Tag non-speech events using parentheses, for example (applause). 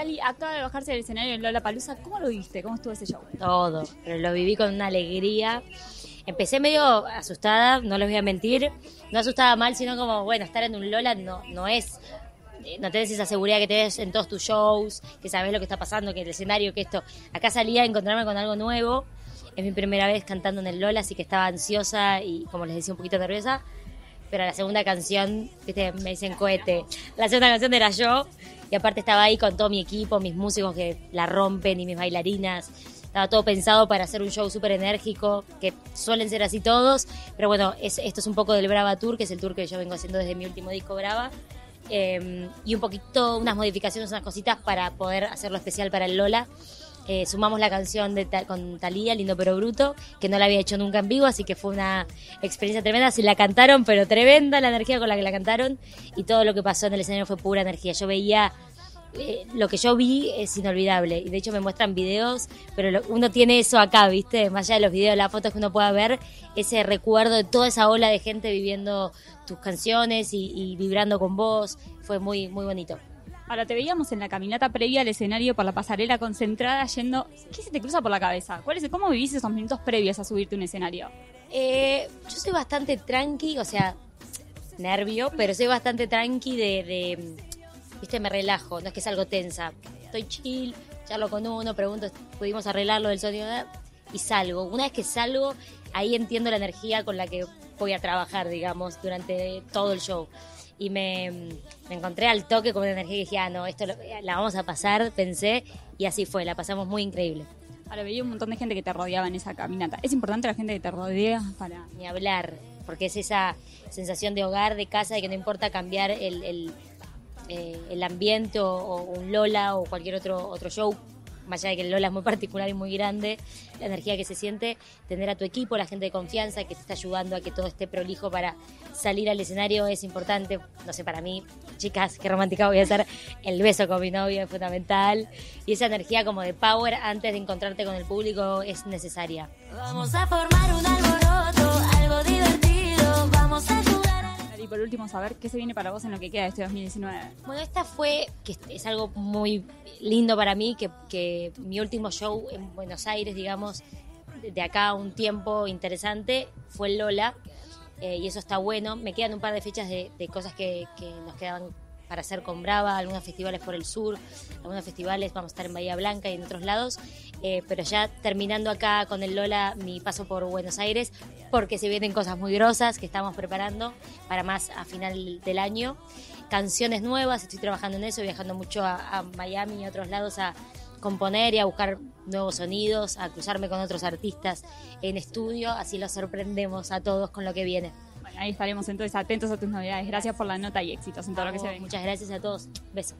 Lali, acaba de bajarse del escenario en Lola Palusa. ¿Cómo lo viste? ¿Cómo estuvo ese show? Todo, pero lo viví con una alegría. Empecé medio asustada, no les voy a mentir. No asustada mal, sino como, bueno, estar en un Lola no, no es. eh, No tenés esa seguridad que tenés en todos tus shows, que sabés lo que está pasando, que el escenario, que esto. Acá salía a encontrarme con algo nuevo. Es mi primera vez cantando en el Lola, así que estaba ansiosa y, como les decía, un poquito nerviosa. Pero la segunda canción, viste, me dicen cohete. La segunda canción era yo. Y aparte estaba ahí con todo mi equipo, mis músicos que la rompen y mis bailarinas. Estaba todo pensado para hacer un show súper enérgico, que suelen ser así todos. Pero bueno, es- esto es un poco del Brava Tour, que es el tour que yo vengo haciendo desde mi último disco Brava. Eh, y un poquito, unas modificaciones, unas cositas para poder hacerlo especial para el Lola. Eh, sumamos la canción de con Talía, Lindo pero Bruto, que no la había hecho nunca en vivo, así que fue una experiencia tremenda. Sí la cantaron, pero tremenda la energía con la que la cantaron y todo lo que pasó en el escenario fue pura energía. Yo veía eh, lo que yo vi es inolvidable y de hecho me muestran videos, pero lo- uno tiene eso acá, ¿viste? Más allá de los videos, las fotos que uno pueda ver, ese recuerdo de toda esa ola de gente viviendo tus canciones y, y vibrando con vos, fue muy, muy bonito. Ahora, te veíamos en la caminata previa al escenario por la pasarela concentrada yendo. ¿Qué se te cruza por la cabeza? ¿Cuál es, ¿Cómo vivís esos minutos previos a subirte a un escenario? Eh, yo soy bastante tranqui, o sea, nervio, pero soy bastante tranqui de, de, viste, me relajo, no es que salgo tensa. Estoy chill, charlo con uno, pregunto, pudimos arreglarlo del sonido y salgo. Una vez que salgo, ahí entiendo la energía con la que voy a trabajar, digamos, durante todo el show. Y me, me encontré al toque con una energía y dije, ah, no, esto lo- la vamos a pasar, pensé, y así fue, la pasamos muy increíble. Ahora, veía un montón de gente que te rodeaba en esa caminata. ¿Es importante la gente que te rodea para...? ni hablar, porque es esa sensación de hogar, de casa, de que no importa cambiar el, el, eh, el ambiente o, o un Lola o cualquier otro, otro show, más allá de que el Lola es muy (laughs) particular y muy grande, la energía que se siente, tener a tu equipo, la gente de confianza que te está ayudando a que todo esté prolijo para salir al escenario es importante, no sé, para mí, chicas, qué romántica voy a hacer, el beso con mi novio es fundamental y esa energía como de power antes de encontrarte con el público es necesaria. Vamos a formar un alboroto, algo divertido. Vamos a jugar. Y por último, saber qué se viene para vos en lo que queda de este 2019. Bueno, esta fue, que es algo muy lindo para mí, que, que mi último show en Buenos Aires, digamos, de- acá a un tiempo interesante, fue Lola, eh, y eso está bueno. Me quedan un par de fechas de, de cosas que, que nos quedaban para hacer con Brava, algunos festivales por el sur, algunos festivales, vamos a estar en Bahía Blanca y en otros lados, eh, pero ya terminando acá con el Lola mi paso por Buenos Aires, porque se vienen cosas muy grosas que estamos preparando para más a final del año, canciones nuevas, estoy trabajando en eso, viajando mucho a, Miami y otros lados a componer y a buscar nuevos sonidos, a cruzarme con otros artistas en estudio, así los sorprendemos a todos con lo que viene. Ahí estaremos entonces atentos a tus novedades. Gracias por la nota y éxitos en todo lo que se venga. Muchas gracias a todos. Besos.